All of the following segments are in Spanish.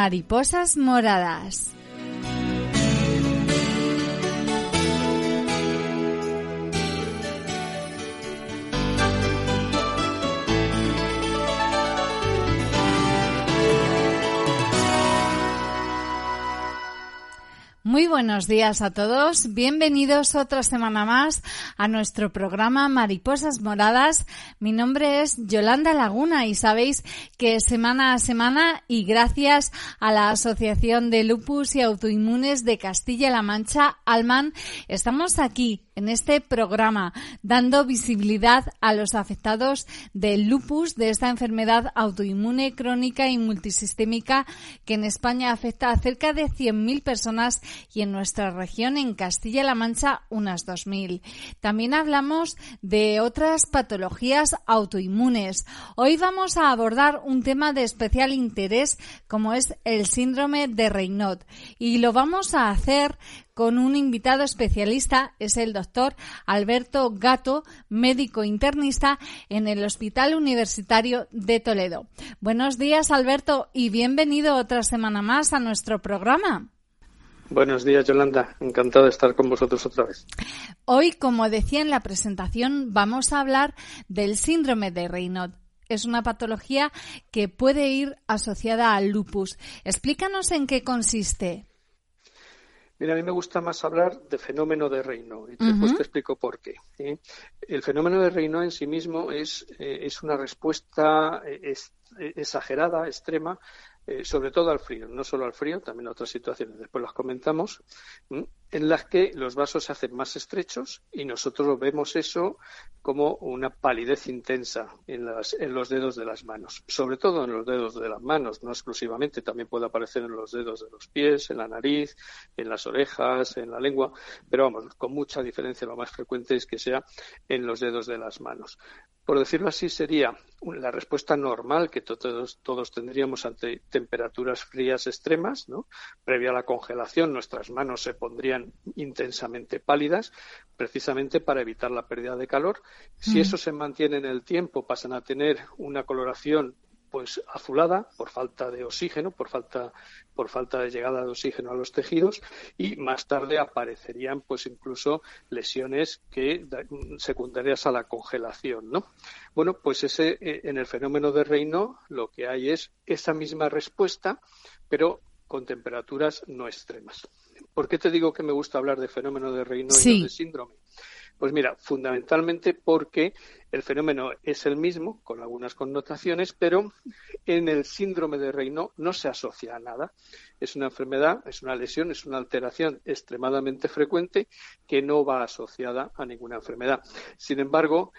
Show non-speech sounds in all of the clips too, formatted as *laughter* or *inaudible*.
Mariposas moradas. Muy buenos días a todos. Bienvenidos otra semana más a nuestro programa Mariposas Moradas. Mi nombre es Yolanda Laguna y sabéis que semana a semana y gracias a la Asociación de Lupus y Autoinmunes de Castilla-La Mancha, Alman, estamos aquí en este programa, dando visibilidad a los afectados del lupus, de esta enfermedad autoinmune crónica y multisistémica que en España afecta a cerca de 100.000 personas y en nuestra región, en Castilla-La Mancha, unas 2.000. También hablamos de otras patologías autoinmunes. Hoy vamos a abordar un tema de especial interés como es el síndrome de Raynaud y lo vamos a hacer con un invitado especialista, es el doctor Alberto Gato, médico internista en el Hospital Universitario de Toledo. Buenos días, Alberto, y bienvenido otra semana más a nuestro programa. Buenos días, Yolanda. Encantado de estar con vosotros otra vez. Hoy, como decía en la presentación, vamos a hablar del síndrome de Raynaud. Es una patología que puede ir asociada al lupus. Explícanos en qué consiste. Mira, a mí me gusta más hablar de fenómeno de reino y después te explico por qué. El fenómeno de reino en sí mismo es, eh, es una respuesta eh, exagerada, extrema, eh, sobre todo al frío, no solo al frío, también a otras situaciones, después las comentamos, en las que los vasos se hacen más estrechos y nosotros vemos eso como una palidez intensa en, los dedos de las manos, sobre todo en los dedos de las manos, no exclusivamente, también puede aparecer en los dedos de los pies, en la nariz, en las orejas, en la lengua, pero vamos, con mucha diferencia lo más frecuente es que sea en los dedos de las manos. Por decirlo así, sería la respuesta normal que todos, todos tendríamos ante temperaturas frías extremas, ¿no? Previa a la congelación, nuestras manos se pondrían intensamente pálidas, precisamente para evitar la pérdida de calor. Si eso se mantiene en el tiempo, pasan a tener una coloración pues azulada por falta de oxígeno, por falta, por falta de llegada de oxígeno a los tejidos y más tarde aparecerían pues incluso lesiones que secundarias a la congelación, ¿no? Bueno, pues ese eh, en el fenómeno de Reino lo que hay es esa misma respuesta, pero con temperaturas no extremas. ¿Por qué te digo que me gusta hablar de fenómeno de Reino y no de síndrome? Pues mira, fundamentalmente porque el fenómeno es el mismo, con algunas connotaciones, pero en el síndrome de Raynaud no se asocia a nada. Es una enfermedad, es una lesión, es una alteración extremadamente frecuente que no va asociada a ninguna enfermedad. Sin embargo,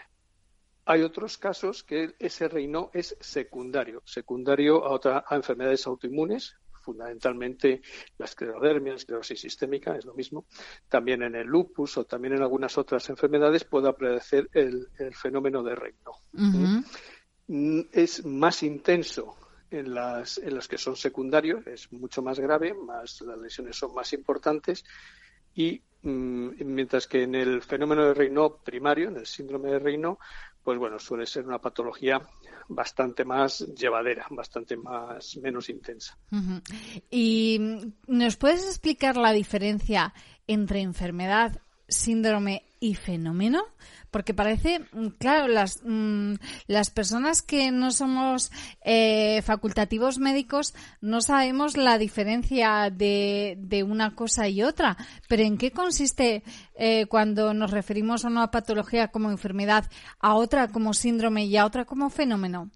hay otros casos que ese Raynaud es secundario, secundario a, otras enfermedades autoinmunes, fundamentalmente la esclerodermia, la esclerosis sistémica, es lo mismo. También en el lupus o también en algunas otras enfermedades puede aparecer el, fenómeno de reino. Mm, es más intenso en las, en los que son secundarios, es mucho más grave, más, las lesiones son más importantes y mm, mientras que en el fenómeno de reino primario, en el síndrome de reino pues bueno, suele ser una patología bastante más llevadera, bastante más menos intensa. ¿Y nos puedes explicar la diferencia entre enfermedad, síndrome y fenómeno? Porque parece, mm, claro, las, mm, las personas que no somos eh, facultativos médicos no sabemos la diferencia de, de, una cosa y otra. Pero ¿en qué consiste eh, cuando nos referimos a una patología como enfermedad, a otra como síndrome y a otra como fenómeno?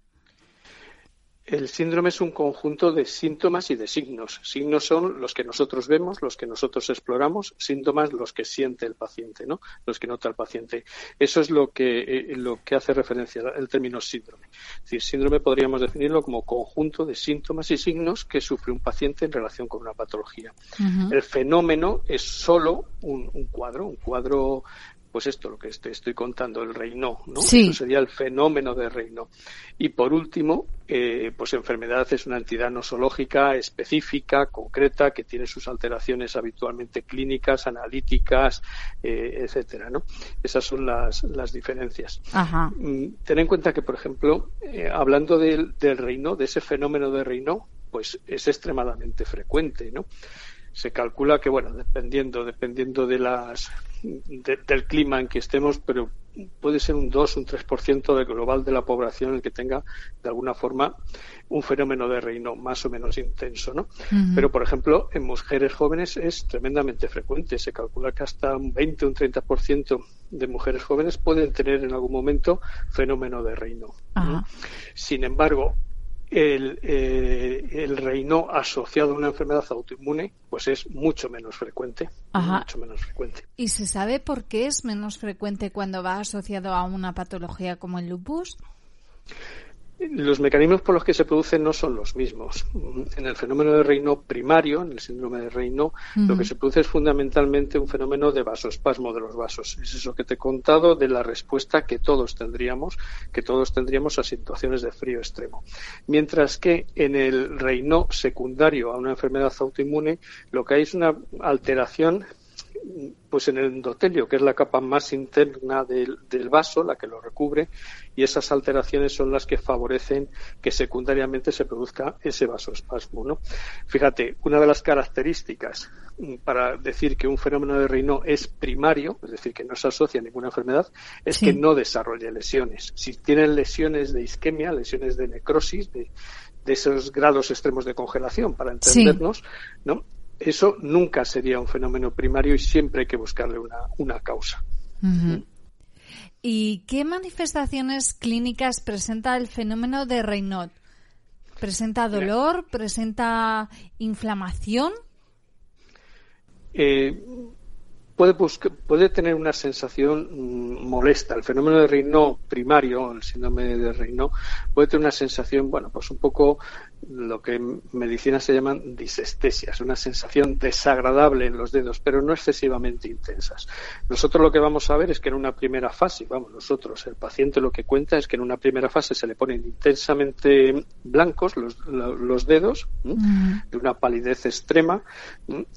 El síndrome es un conjunto de síntomas y de signos. Signos son los que nosotros vemos, los que nosotros exploramos, síntomas los que siente el paciente, ¿no? Los que nota el paciente. Eso es lo que, eh, lo que hace referencia el término síndrome. Es decir, síndrome podríamos definirlo como conjunto de síntomas y signos que sufre un paciente en relación con una patología. El fenómeno es solo un, un cuadro, un cuadro pues esto, lo que te estoy contando, el reino, ¿no? Eso sería el fenómeno de reino. Y por último, eh, pues enfermedad es una entidad nosológica específica, concreta, que tiene sus alteraciones habitualmente clínicas, analíticas, eh, etcétera, ¿no? Esas son las, las diferencias. Mm, ten en cuenta que, por ejemplo, eh, hablando del, del reino, de ese fenómeno de reino, pues es extremadamente frecuente, ¿no? se calcula que, bueno, dependiendo, dependiendo de las, del clima en que estemos, pero puede ser un 2, un 3% del global de la población el que tenga, de alguna forma, un fenómeno de reino más o menos intenso, ¿no? Pero, por ejemplo, en mujeres jóvenes es tremendamente frecuente. Se calcula que hasta un 20, un 30% de mujeres jóvenes pueden tener en algún momento fenómeno de reino. Sin embargo, el, eh, el, reino asociado a una enfermedad autoinmune pues es mucho menos frecuente mucho menos frecuente. Y se sabe por qué es menos frecuente cuando va asociado a una patología como el lupus los mecanismos por los que se producen no son los mismos. En el fenómeno de reino primario, en el síndrome de reino, lo que se produce es fundamentalmente un fenómeno de vasoespasmo de los vasos. Es eso que te he contado de la respuesta que todos tendríamos, que todos tendríamos a situaciones de frío extremo. Mientras que en el reino secundario a una enfermedad autoinmune, lo que hay es una alteración pues en el endotelio, que es la capa más interna del, vaso, la que lo recubre, y esas alteraciones son las que favorecen que secundariamente se produzca ese vasoespasmo. ¿no? Fíjate, una de las características mm, para decir que un fenómeno de Reino es primario, es decir, que no se asocia a ninguna enfermedad, es que no desarrolle lesiones. Si tienen lesiones de isquemia, lesiones de necrosis, de, esos grados extremos de congelación, para entendernos, ¿no? Eso nunca sería un fenómeno primario y siempre hay que buscarle una, una causa. ¿Y qué manifestaciones clínicas presenta el fenómeno de Raynaud? ¿Presenta dolor? ¿Presenta inflamación? Eh, puede, puede tener una sensación mm, molesta. El fenómeno de Raynaud primario, el síndrome de Raynaud, puede tener una sensación, bueno, pues un poco lo que en medicina se llaman disestesias, una sensación desagradable en los dedos, pero no excesivamente intensas. Nosotros lo que vamos a ver es que en una primera fase, vamos, nosotros, el paciente lo que cuenta es que en una primera fase se le ponen intensamente blancos los, dedos, de una palidez extrema.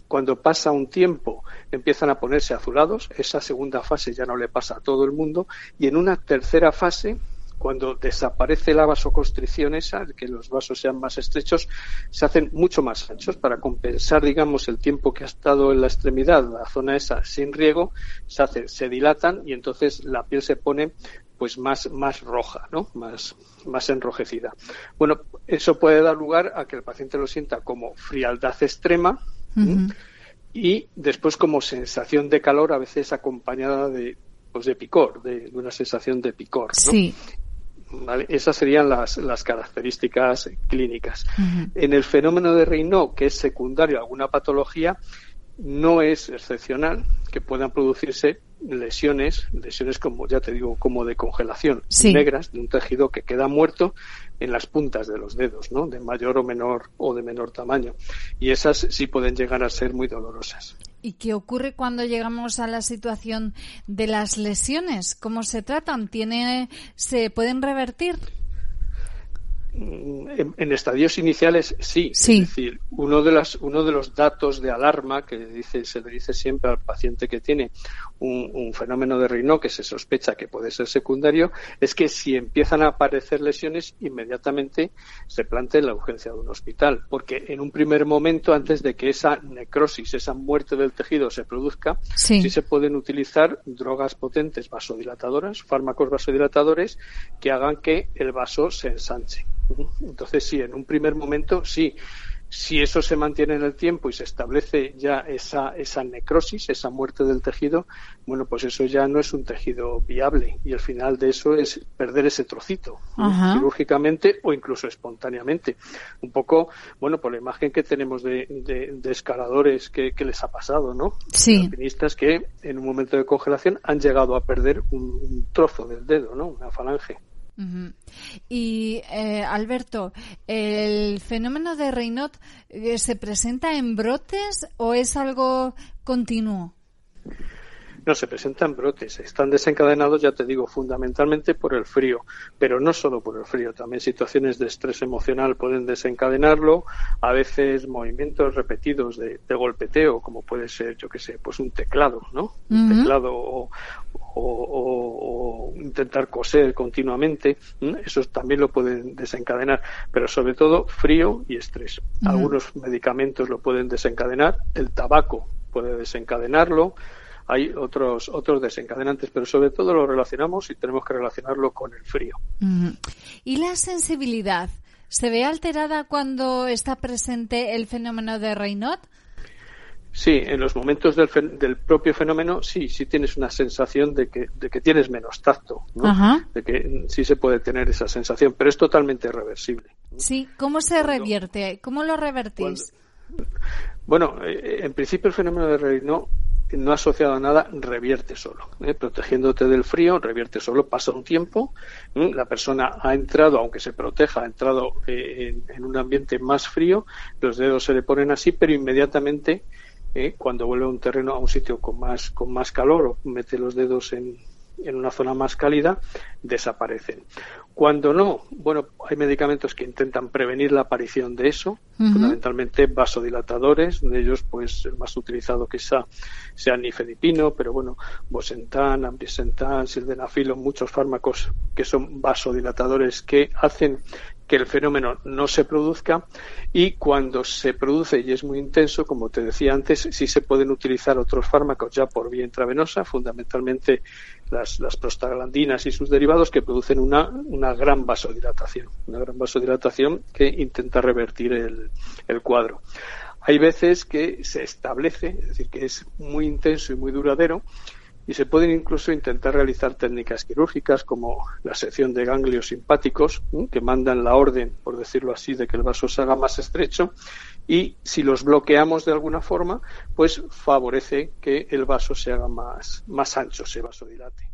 Cuando pasa un tiempo empiezan a ponerse azulados, esa segunda fase ya no le pasa a todo el mundo, y en una tercera fase cuando desaparece la vasoconstricción esa, que los vasos sean más estrechos, se hacen mucho más anchos para compensar, digamos, el tiempo que ha estado en la extremidad, la zona esa sin riego, se hace, se dilatan y entonces la piel se pone pues más, más roja, ¿no? Más, más enrojecida. Bueno, eso puede dar lugar a que el paciente lo sienta como frialdad extrema y después como sensación de calor, a veces acompañada de, pues de picor, de, una sensación de picor. ¿no? Sí. Esas serían las, las características clínicas. En el fenómeno de Raynaud, que es secundario a alguna patología, no es excepcional que puedan producirse lesiones, lesiones como ya te digo, como de congelación, negras, de un tejido que queda muerto en las puntas de los dedos, ¿no? De mayor o menor o de menor tamaño. Y esas sí pueden llegar a ser muy dolorosas. ¿Y qué ocurre cuando llegamos a la situación de las lesiones? ¿Cómo se tratan? ¿Tiene, ¿Se pueden revertir? En, estadios iniciales sí. Es decir, uno de, las, uno de los datos de alarma que dice, se le dice siempre al paciente que tiene un, fenómeno de Raynaud que se sospecha que puede ser secundario es que si empiezan a aparecer lesiones, inmediatamente se plantea la urgencia de un hospital. Porque en un primer momento, antes de que esa necrosis, esa muerte del tejido se produzca, sí se pueden utilizar drogas potentes vasodilatadoras, fármacos vasodilatadores que hagan que el vaso se ensanche. Entonces, sí, en un primer momento, sí, Si eso se mantiene en el tiempo y se establece ya esa, esa necrosis, esa muerte del tejido, bueno, pues eso ya no es un tejido viable y el final de eso es perder ese trocito quirúrgicamente o incluso espontáneamente. Un poco, bueno, por la imagen que tenemos de, de, escaladores que, les ha pasado, ¿no? Sí. Alpinistas que en un momento de congelación han llegado a perder un, un trozo del dedo, ¿no? Una falange. Y eh, Alberto, ¿el fenómeno de Raynaud eh, se presenta en brotes o es algo continuo? No, se presentan brotes. Están desencadenados, ya te digo, fundamentalmente por el frío, pero no solo por el frío. También situaciones de estrés emocional pueden desencadenarlo. A veces movimientos repetidos de, golpeteo, como puede ser, yo qué sé, pues un teclado, ¿no? Un teclado o, intentar coser continuamente. Eso también lo pueden desencadenar. Pero sobre todo frío y estrés. Algunos medicamentos lo pueden desencadenar. El tabaco puede desencadenarlo hay otros, otros desencadenantes, pero sobre todo lo relacionamos y tenemos que relacionarlo con el frío. ¿Y la sensibilidad? ¿Se ve alterada cuando está presente el fenómeno de Raynaud? Sí, en los momentos del, del, propio fenómeno sí, sí tienes una sensación de que, de que tienes menos tacto, de que sí se puede tener esa sensación, pero es totalmente reversible. Sí, ¿cómo se revierte? ¿Cómo lo revertís? bueno, eh, en principio el fenómeno de Raynaud no asociado a nada, revierte solo. ¿eh? Protegiéndote del frío, revierte solo, pasa un tiempo, la persona ha entrado, aunque se proteja, ha entrado eh, en, un ambiente más frío, los dedos se le ponen así, pero inmediatamente, ¿eh? cuando vuelve a un terreno, a un sitio con más, con más calor o mete los dedos en, en una zona más cálida, desaparecen. Cuando no, bueno, hay medicamentos que intentan prevenir la aparición de eso, fundamentalmente vasodilatadores, de ellos pues el más utilizado quizá sea nifedipino, pero bueno, bosentan, ambrisentan, sildenafilo, muchos fármacos que son vasodilatadores que hacen que el fenómeno no se produzca y cuando se produce y es muy intenso, como te decía antes, sí se pueden utilizar otros fármacos ya por vía intravenosa, fundamentalmente las, prostaglandinas y sus derivados que producen una, una gran vasodilatación, una gran vasodilatación que intenta revertir el, el cuadro. Hay veces que se establece, es decir, que es muy intenso y muy duradero, y se pueden incluso intentar realizar técnicas quirúrgicas como la sección de ganglios simpáticos que mandan la orden, por decirlo así, de que el vaso se haga más estrecho y si los bloqueamos de alguna forma, pues favorece que el vaso se haga más, más ancho, se vasodilate.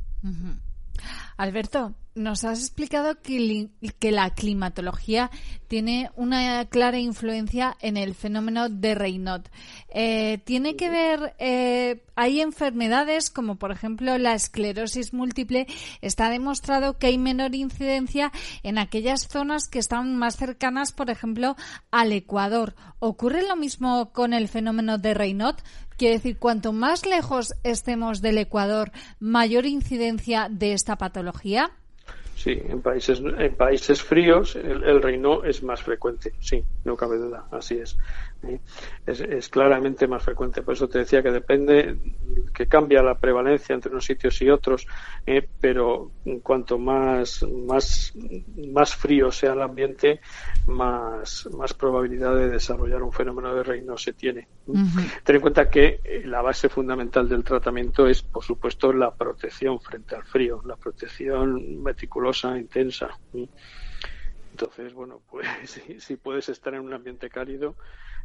Alberto, nos has explicado que, la climatología tiene una clara influencia en el fenómeno de Raynaud. Eh, ¿Tiene que ver, eh, hay enfermedades como por ejemplo la esclerosis múltiple? Está demostrado que hay menor incidencia en aquellas zonas que están más cercanas, por ejemplo, al Ecuador. ¿Ocurre lo mismo con el fenómeno de Raynaud? Quiere decir, cuanto más lejos estemos del Ecuador, mayor incidencia de esta patología. Sí, en países, en países fríos el, el reino es más frecuente, sí, no cabe duda, así es es, claramente más frecuente. Por eso te decía que depende, que cambia la prevalencia entre unos sitios y otros, eh, pero cuanto más, más, más frío sea el ambiente, más, más probabilidad de desarrollar un fenómeno de reino se tiene. Ten en cuenta que eh, la base fundamental del tratamiento es, por supuesto, la protección frente al frío, la protección meticulosa, intensa. Entonces, bueno, pues *laughs* si, puedes estar en un ambiente cálido,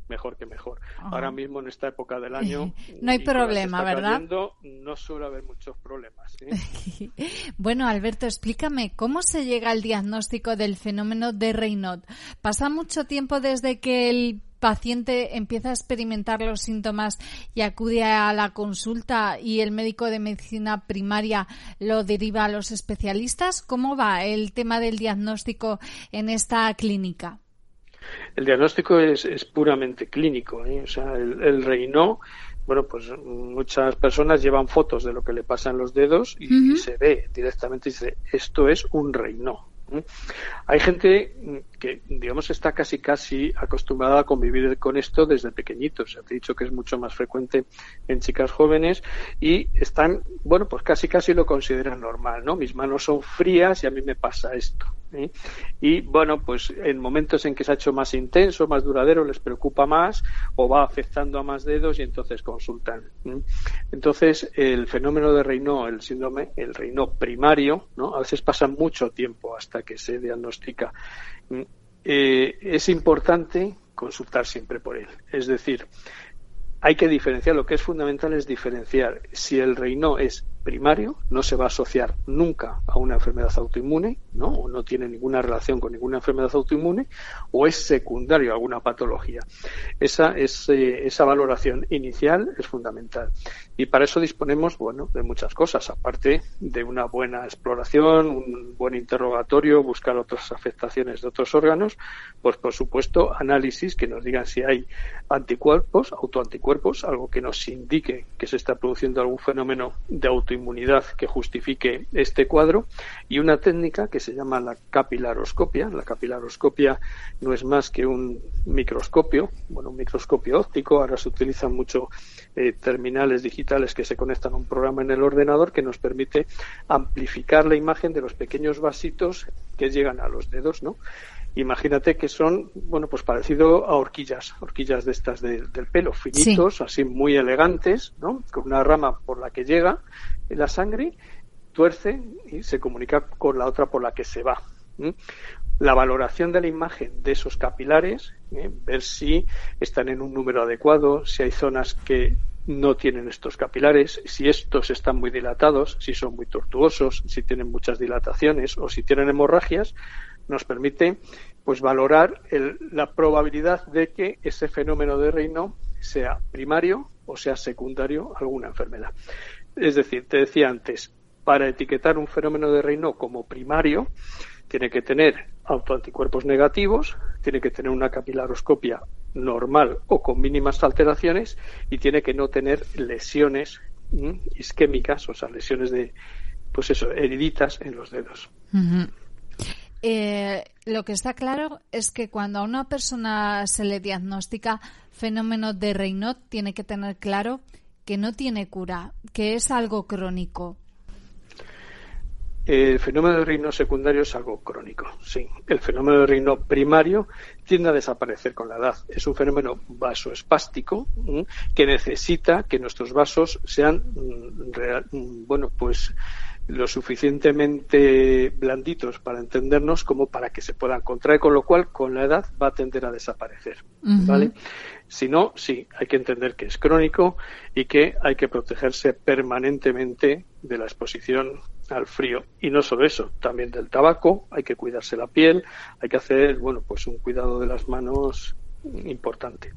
mejor que mejor. Ahora mismo en esta época del año *laughs* no hay problema, ¿verdad? no suele haber muchos problemas. *laughs* bueno, Alberto, explícame cómo se llega al diagnóstico del fenómeno de Raynaud. ¿Pasa mucho tiempo desde que el paciente empieza a experimentar los síntomas y acude a la consulta y el médico de medicina primaria lo deriva a los especialistas? ¿Cómo va el tema del diagnóstico en esta clínica? El diagnóstico es, puramente clínico. ¿eh? O sea, el, el bueno, pues muchas personas llevan fotos de lo que le pasa en los dedos y, se ve directamente y dice, esto es un reino. ¿eh? Hay gente que, digamos, está casi casi acostumbrada a convivir con esto desde pequeñitos. Te he dicho que es mucho más frecuente en chicas jóvenes y están, bueno, pues casi casi lo consideran normal, ¿no? Mis manos son frías y a mí me pasa esto. Y bueno, pues en momentos en que se ha hecho más intenso, más duradero, les preocupa más o va afectando a más dedos y entonces consultan. Entonces, el fenómeno de Raynaud, el síndrome, el Raynaud primario, ¿no? A veces pasa mucho tiempo hasta que se diagnostica. Eh, es importante consultar siempre por él. Es decir, hay que diferenciar, lo que es fundamental es diferenciar si el Raynaud es primario, no se va a asociar nunca a una enfermedad autoinmune, ¿no? O no tiene ninguna relación con ninguna enfermedad autoinmune, o es secundario a alguna patología. Esa, es, eh, esa valoración inicial es fundamental. Y para eso disponemos, bueno, de muchas cosas, aparte de una buena exploración, un buen interrogatorio, buscar otras afectaciones de otros órganos, pues por supuesto análisis que nos digan si hay anticuerpos, autoanticuerpos, algo que nos indique que se está produciendo algún fenómeno de autoinmunidad inmunidad que justifique este cuadro y una técnica que se llama la capilaroscopia. La capilaroscopia no es más que un microscopio, bueno, un microscopio óptico. Ahora se utilizan mucho eh, terminales digitales que se conectan a un programa en el ordenador que nos permite amplificar la imagen de los pequeños vasitos que llegan a los dedos, ¿no? Imagínate que son, bueno, pues parecido a horquillas, horquillas de estas del pelo, finitos, así muy elegantes, ¿no? Con una rama por la que llega la sangre, tuerce y se comunica con la otra por la que se va. La valoración de la imagen de esos capilares, ¿eh? ver si están en un número adecuado, si hay zonas que no tienen estos capilares, si estos están muy dilatados, si son muy tortuosos, si tienen muchas dilataciones o si tienen hemorragias, nos permite pues valorar la probabilidad de que ese fenómeno de reino sea primario o sea secundario a alguna enfermedad. Es decir, te decía antes, para etiquetar un fenómeno de reino como primario, tiene que tener autoanticuerpos negativos, tiene que tener una capilaroscopia normal o con mínimas alteraciones y tiene que no tener lesiones isquémicas, o sea, lesiones de, pues eso, heriditas en los dedos. Eh, lo que está claro es que cuando a una persona se le diagnostica fenómeno de Raynaud, tiene que tener claro que no tiene cura, que es algo crónico. El fenómeno de Raynaud secundario es algo crónico, sí. El fenómeno de Raynaud primario tiende a desaparecer con la edad. Es un fenómeno vasoespástico que necesita que nuestros vasos sean, mm, mm, bueno, pues lo suficientemente blanditos para entendernos como para que se puedan contraer, con lo cual con la edad va a tender a desaparecer. ¿Vale? Si no, sí, hay que entender que es crónico y que hay que protegerse permanentemente de la exposición al frío. Y no solo eso, también del tabaco, hay que cuidarse la piel, hay que hacer, bueno, pues un cuidado de las manos importante.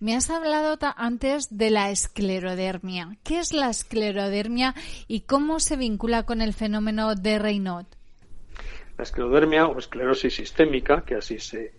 Me has hablado antes de la esclerodermia. ¿Qué es la esclerodermia y cómo se vincula con el fenómeno de Raynaud? La esclerodermia o esclerosis sistémica, que así se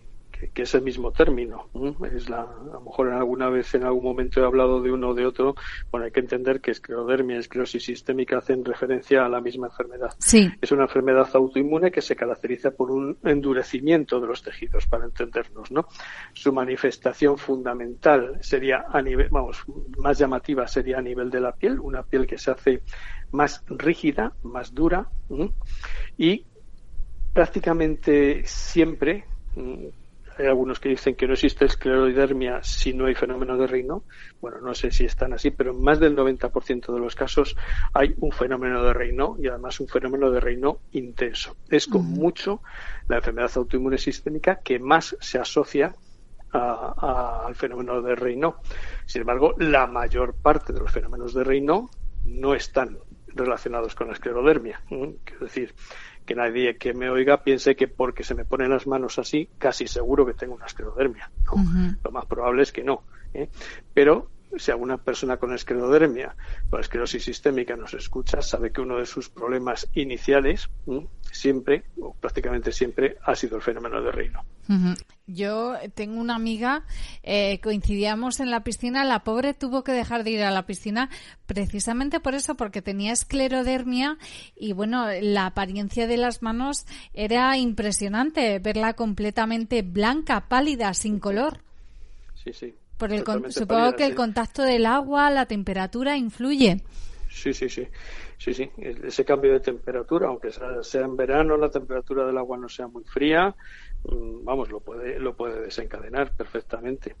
que, es el mismo término. Es la, a lo mejor alguna vez en algún momento he hablado de uno o de otro. Bueno, hay que entender que esclerodermia y esclerosis sistémica hacen referencia a la misma enfermedad. Sí. Es una enfermedad autoinmune que se caracteriza por un endurecimiento de los tejidos, para entendernos, ¿no? Su manifestación fundamental sería a nivel, vamos, más llamativa sería a nivel de la piel, una piel que se hace más rígida, más dura y prácticamente siempre hay algunos que dicen que no existe esclerodermia si no hay fenómeno de reino. Bueno, no sé si están así, pero en más del 90% de los casos hay un fenómeno de reino y además un fenómeno de reino intenso. Es con mucho la enfermedad autoinmune sistémica que más se asocia al fenómeno de reino. Sin embargo, la mayor parte de los fenómenos de reino no están relacionados con la esclerodermia. Quiero decir, que nadie que me oiga piense que porque se me ponen las manos así, casi seguro que tengo una esclerodermia. Lo más probable es que no. ¿eh? Pero si alguna persona con esclerodermia, con esclerosis sistémica nos escucha, sabe que uno de sus problemas iniciales siempre, o prácticamente siempre, ha sido el fenómeno de reino. Yo tengo una amiga, eh, coincidíamos en la piscina, la pobre tuvo que dejar de ir a la piscina precisamente por eso, porque tenía esclerodermia y bueno, la apariencia de las manos era impresionante, verla completamente blanca, pálida, sin color. Sí, sí. Por el supongo que el contacto del agua, la temperatura influye. Sí, sí, sí. Sí, sí. Ese cambio de temperatura, aunque sea en verano, la temperatura del agua no sea muy fría, mm, vamos, lo puede, lo puede desencadenar perfectamente.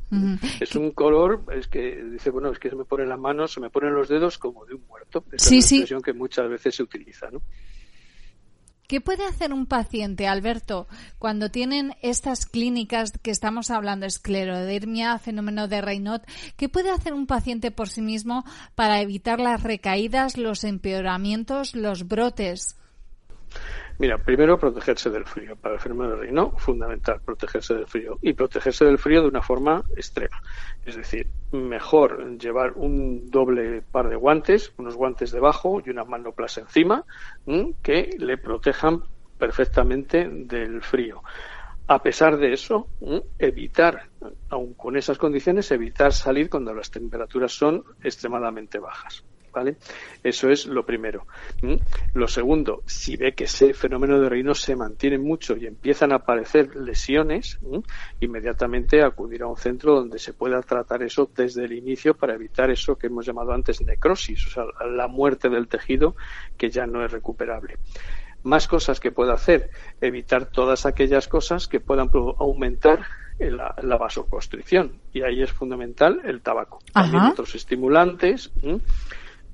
Es un color, es que dice, bueno, es que se me ponen las manos, se me ponen los dedos como de un muerto. Esa sí, es la sí. expresión que muchas veces se utiliza, ¿no? ¿Qué puede hacer un paciente, Alberto, cuando tienen estas clínicas que estamos hablando, esclerodermia, fenómeno de Raynaud? ¿Qué puede hacer un paciente por sí mismo para evitar las recaídas, los empeoramientos, los brotes? Mira, primero protegerse del frío. Para el fenómeno de Raynaud, fundamental protegerse del frío. Y protegerse del frío de una forma extrema. Es decir, mejor llevar un doble par de guantes, unos guantes debajo y una manoplas encima, que le protejan perfectamente del frío. A pesar de eso, evitar, aun con esas condiciones, evitar salir cuando las temperaturas son extremadamente bajas. ¿Vale? Eso es lo primero. Lo segundo, si ve que ese fenómeno de reino se mantiene mucho y empiezan a aparecer lesiones, inmediatamente acudir a un centro donde se pueda tratar eso desde el inicio para evitar eso que hemos llamado antes necrosis, o sea, la muerte del tejido que ya no es recuperable más cosas que pueda hacer, evitar todas aquellas cosas que puedan aumentar la, la vasoconstricción. Y ahí es fundamental el tabaco. También otros estimulantes.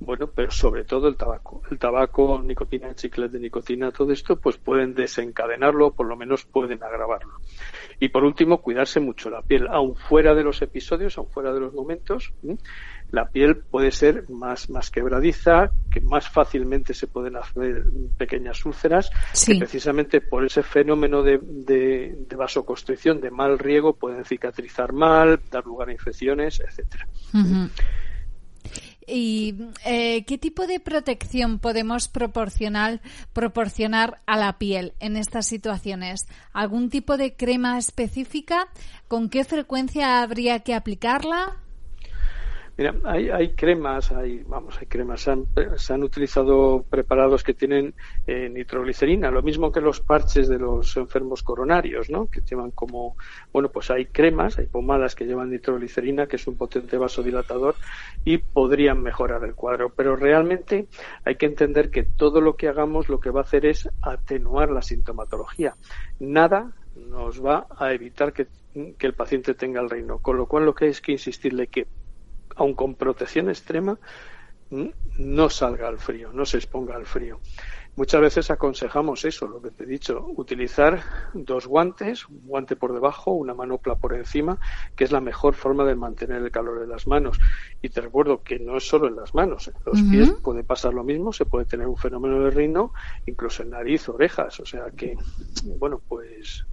Bueno, pero sobre todo el tabaco. El tabaco, nicotina, chicles de nicotina, todo esto, pues pueden desencadenarlo, por lo menos pueden agravarlo. Y por último, cuidarse mucho la piel, aun fuera de los episodios, aun fuera de los momentos. La piel puede ser más, más quebradiza, que más fácilmente se pueden hacer pequeñas úlceras, que precisamente por ese fenómeno de, de, de, vasoconstricción, de mal riego, pueden cicatrizar mal, dar lugar a infecciones, etcétera. ¿Y eh, qué tipo de protección podemos proporcionar, proporcionar a la piel en estas situaciones? ¿Algún tipo de crema específica? ¿Con qué frecuencia habría que aplicarla? Mira, hay, hay cremas, hay, vamos, hay cremas. Se han, utilizado preparados que tienen eh, nitroglicerina, lo mismo que los parches de los enfermos coronarios, ¿no? Que llevan como, bueno, pues hay cremas, hay pomadas que llevan nitroglicerina, que es un potente vasodilatador y podrían mejorar el cuadro. Pero realmente hay que entender que todo lo que hagamos lo que va a hacer es atenuar la sintomatología. Nada nos va a evitar que, que el paciente tenga el reino. Con lo cual lo que hay es que insistirle que aun con protección extrema, no salga al frío, no se exponga al frío. Muchas veces aconsejamos eso, lo que te he dicho, utilizar dos guantes, un guante por debajo, una manopla por encima, que es la mejor forma de mantener el calor de las manos. Y te recuerdo que no es solo en las manos, en los pies puede pasar lo mismo, se puede tener un fenómeno de reino, incluso en nariz, orejas, o sea que, bueno, pues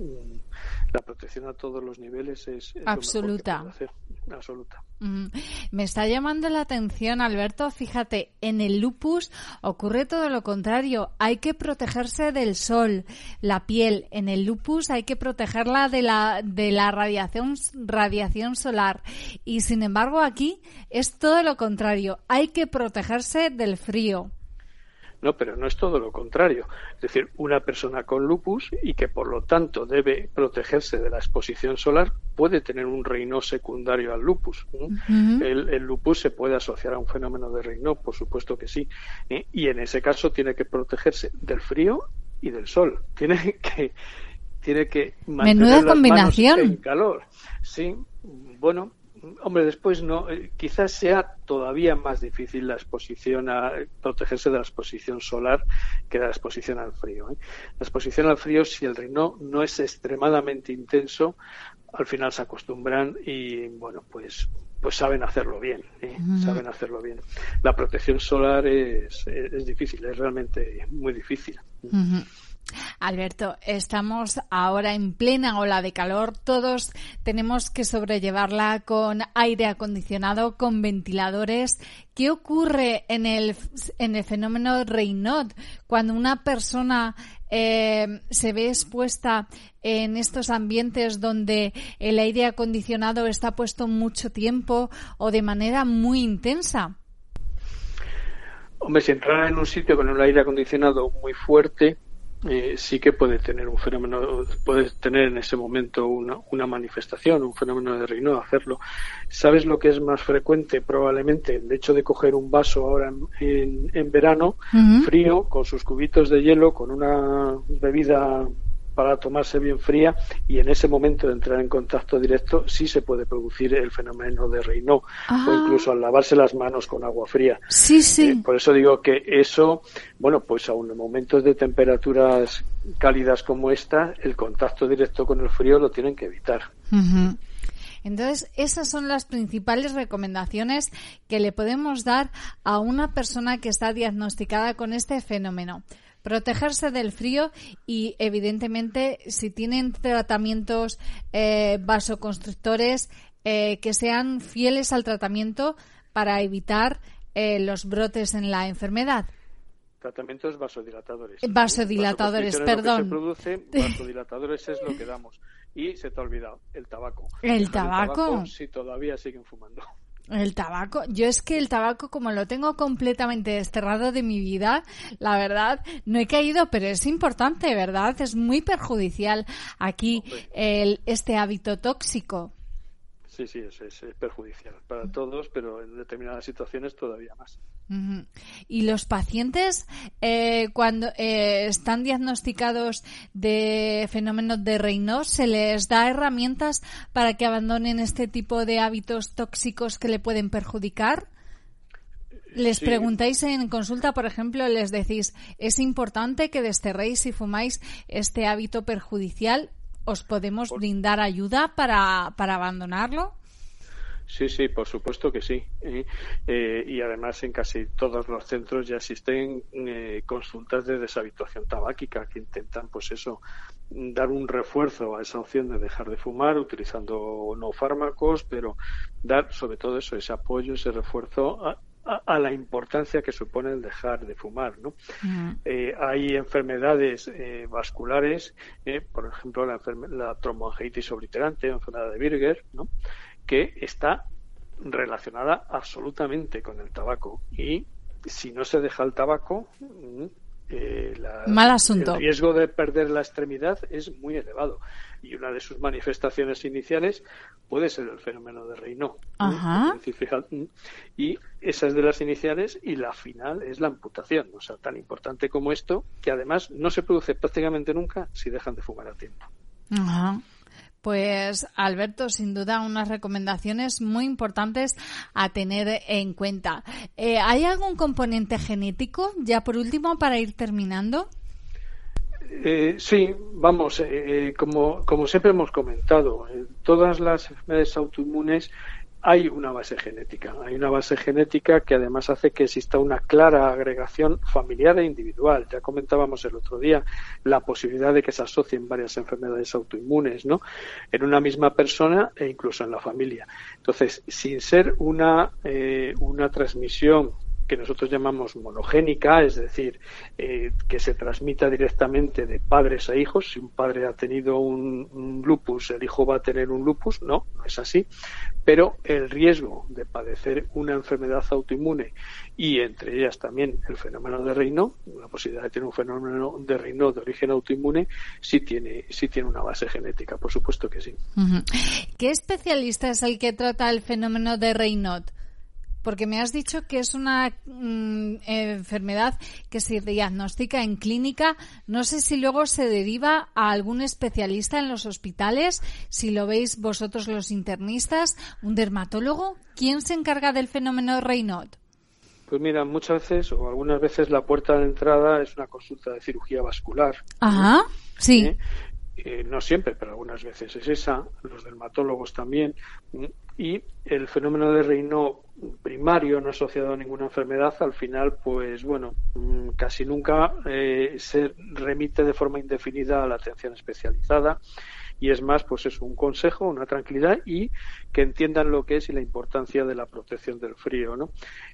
la protección a todos los niveles es, absoluta. Absoluta. Me está llamando la atención, Alberto. Fíjate, en el lupus ocurre todo lo contrario. Hay que protegerse del sol, la piel. En el lupus hay que protegerla de la, de la radiación, radiación solar. Y sin embargo, aquí es todo lo contrario. Hay que protegerse del frío. No, pero no es todo lo contrario. Es decir, una persona con lupus y que por lo tanto debe protegerse de la exposición solar puede tener un reino secundario al lupus. el, lupus se puede asociar a un fenómeno de reino, por supuesto que sí. ¿eh? Y en ese caso tiene que protegerse del frío y del sol. Tiene que tiene que mantener las combinación. en calor. Sí, bueno, Hombre, después no, eh, quizás sea todavía más difícil la exposición a protegerse de la exposición solar que de la exposición al frío. ¿eh? La exposición al frío, si el reino no es extremadamente intenso, al final se acostumbran y bueno, pues pues saben hacerlo bien, ¿eh? saben hacerlo bien. La protección solar es, es, difícil, es realmente muy difícil. Alberto, estamos ahora en plena ola de calor. Todos tenemos que sobrellevarla con aire acondicionado, con ventiladores. ¿Qué ocurre en el, en el fenómeno Raynaud cuando una persona eh, se ve expuesta en estos ambientes donde el aire acondicionado está puesto mucho tiempo o de manera muy intensa? Hombre, si entrara en un sitio con un aire acondicionado muy fuerte, eh, sí que puede tener un fenómeno, puede tener en ese momento una, una manifestación, un fenómeno de Raynaud, hacerlo. ¿Sabes lo que es más frecuente? Probablemente el hecho de coger un vaso ahora en, en, verano, frío, con sus cubitos de hielo, con una bebida para tomarse bien fría y en ese momento de entrar en contacto directo sí se puede producir el fenómeno de Raynaud o ah. incluso al lavarse las manos con agua fría. Sí, sí. Eh, por eso digo que eso, bueno, pues aún en momentos de temperaturas cálidas como esta, el contacto directo con el frío lo tienen que evitar. Entonces, esas son las principales recomendaciones que le podemos dar a una persona que está diagnosticada con este fenómeno protegerse del frío y evidentemente si tienen tratamientos eh, vasoconstrictores eh, que sean fieles al tratamiento para evitar eh, los brotes en la enfermedad. Tratamientos vasodilatadores. Vasodilatadores, perdón. se produce, *laughs* vasodilatadores es lo que damos. Y se te ha olvidado, el tabaco. ¿El tabaco? El tabaco si todavía siguen fumando. El tabaco, yo es que el tabaco como lo tengo completamente desterrado de mi vida, la verdad, no he caído, pero es importante, ¿verdad? Es muy perjudicial aquí el, este hábito tóxico. Sí, sí, es, es, perjudicial para todos, pero en determinadas situaciones todavía más. Y los pacientes, eh, cuando eh, están diagnosticados de fenómenos de Raynaud, ¿se les da herramientas para que abandonen este tipo de hábitos tóxicos que le pueden perjudicar? Les preguntáis en consulta, por ejemplo, les decís, ¿es importante que desterréis y fumáis este hábito perjudicial? ¿Os podemos brindar ayuda para, para abandonarlo? Sí, sí, por supuesto que sí. ¿eh? Eh, y además en casi todos los centros ya existen eh, consultas de deshabituación tabáquica que intentan, pues eso, dar un refuerzo a esa opción de dejar de fumar utilizando no fármacos, pero dar sobre todo eso, ese apoyo, ese refuerzo a, la importancia que supone el dejar de fumar. ¿no? hay enfermedades vasculares, por ejemplo la, la tromboangitis obliterante, enfermedad de Birger, ¿no? Que está relacionada absolutamente con el tabaco. Y si no se deja el tabaco, mm, eh, Mal asunto. el riesgo de perder la extremidad es muy elevado. Y una de sus manifestaciones iniciales puede ser el fenómeno de Raynaud. Mm, y esa es de las iniciales y la final es la amputación. O sea, tan importante como esto, que además no se produce prácticamente nunca si dejan de fumar a tiempo. Ajá. Pues Alberto, sin duda unas recomendaciones muy importantes a tener en cuenta. Eh, ¿Hay algún componente genético, ya por último, para ir terminando? Eh, sí, vamos, eh, como, como siempre hemos comentado, todas las enfermedades autoinmunes hay una base genética. Hay una base genética que además hace que exista una clara agregación familiar e individual. Ya comentábamos el otro día la posibilidad de que se asocien varias enfermedades autoinmunes, ¿no? En una misma persona e incluso en la familia. Entonces, sin ser una, eh, una transmisión que nosotros llamamos monogénica, es decir, eh, que se transmita directamente de padres a hijos. Si un padre ha tenido un, lupus, el hijo va a tener un lupus. No, no es así. Pero el riesgo de padecer una enfermedad autoinmune y entre ellas también el fenómeno de Reino, la posibilidad de tener un fenómeno de Reino de origen autoinmune, sí tiene, sí tiene una base genética, por supuesto que sí. ¿Qué especialista es el que trata el fenómeno de Raynaud? Porque me has dicho que es una mm, enfermedad que se diagnostica en clínica. No sé si luego se deriva a algún especialista en los hospitales, si lo veis vosotros los internistas, un dermatólogo. ¿Quién se encarga del fenómeno de Raynaud? Pues mira, muchas veces o algunas veces la puerta de entrada es una consulta de cirugía vascular. Ajá, sí. ¿Eh? Eh, no siempre, pero algunas veces es esa, los dermatólogos también, y el fenómeno de reino primario no asociado a ninguna enfermedad, al final, pues bueno, mm, casi nunca eh, se remite de forma indefinida a la atención especializada y es más, pues es un consejo, una tranquilidad y que entiendan lo que es y la importancia de la protección del frío, ¿no?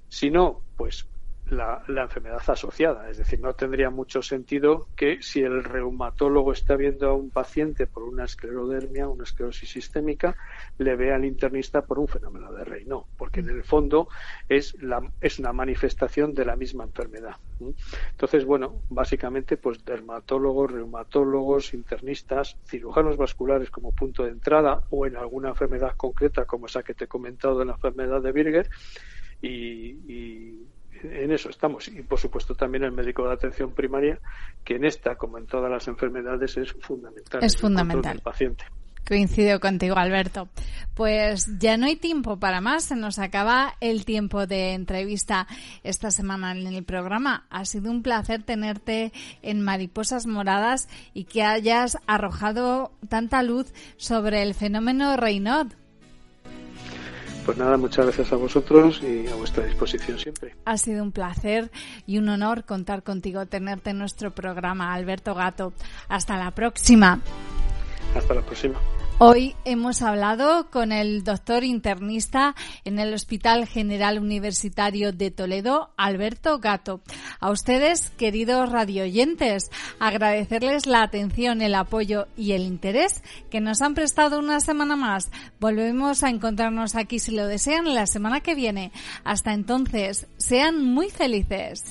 Si no, pues la, enfermedad asociada. Es decir, no tendría mucho sentido que si el reumatólogo está viendo a un paciente por una esclerodermia, una esclerosis sistémica, le vea al internista por un fenómeno de Raynaud, porque en el fondo es, la, es una manifestación de la misma enfermedad. Entonces, bueno, básicamente, pues dermatólogos, reumatólogos, internistas, cirujanos vasculares como punto de entrada o en alguna enfermedad concreta como esa que te he comentado de la enfermedad de Birger y, en eso estamos. Y por supuesto también el médico de atención primaria, que en esta, como en todas las enfermedades, es fundamental. Es fundamental. El paciente. Coincido contigo, Alberto. Pues ya no hay tiempo para más. Se nos acaba el tiempo de entrevista esta semana en el programa. Ha sido un placer tenerte en Mariposas Moradas y que hayas arrojado tanta luz sobre el fenómeno Raynaud. Pues nada, muchas gracias a vosotros y a vuestra disposición siempre. Ha sido un placer y un honor contar contigo, tenerte en nuestro programa, Alberto Gato. Hasta la próxima. Hasta la próxima. Hoy hemos hablado con el doctor internista en el Hospital General Universitario de Toledo, Alberto Gato. A ustedes, queridos radioyentes, agradecerles la atención, el apoyo y el interés que nos han prestado una semana más. Volvemos a encontrarnos aquí, si lo desean, la semana que viene. Hasta entonces, sean muy felices.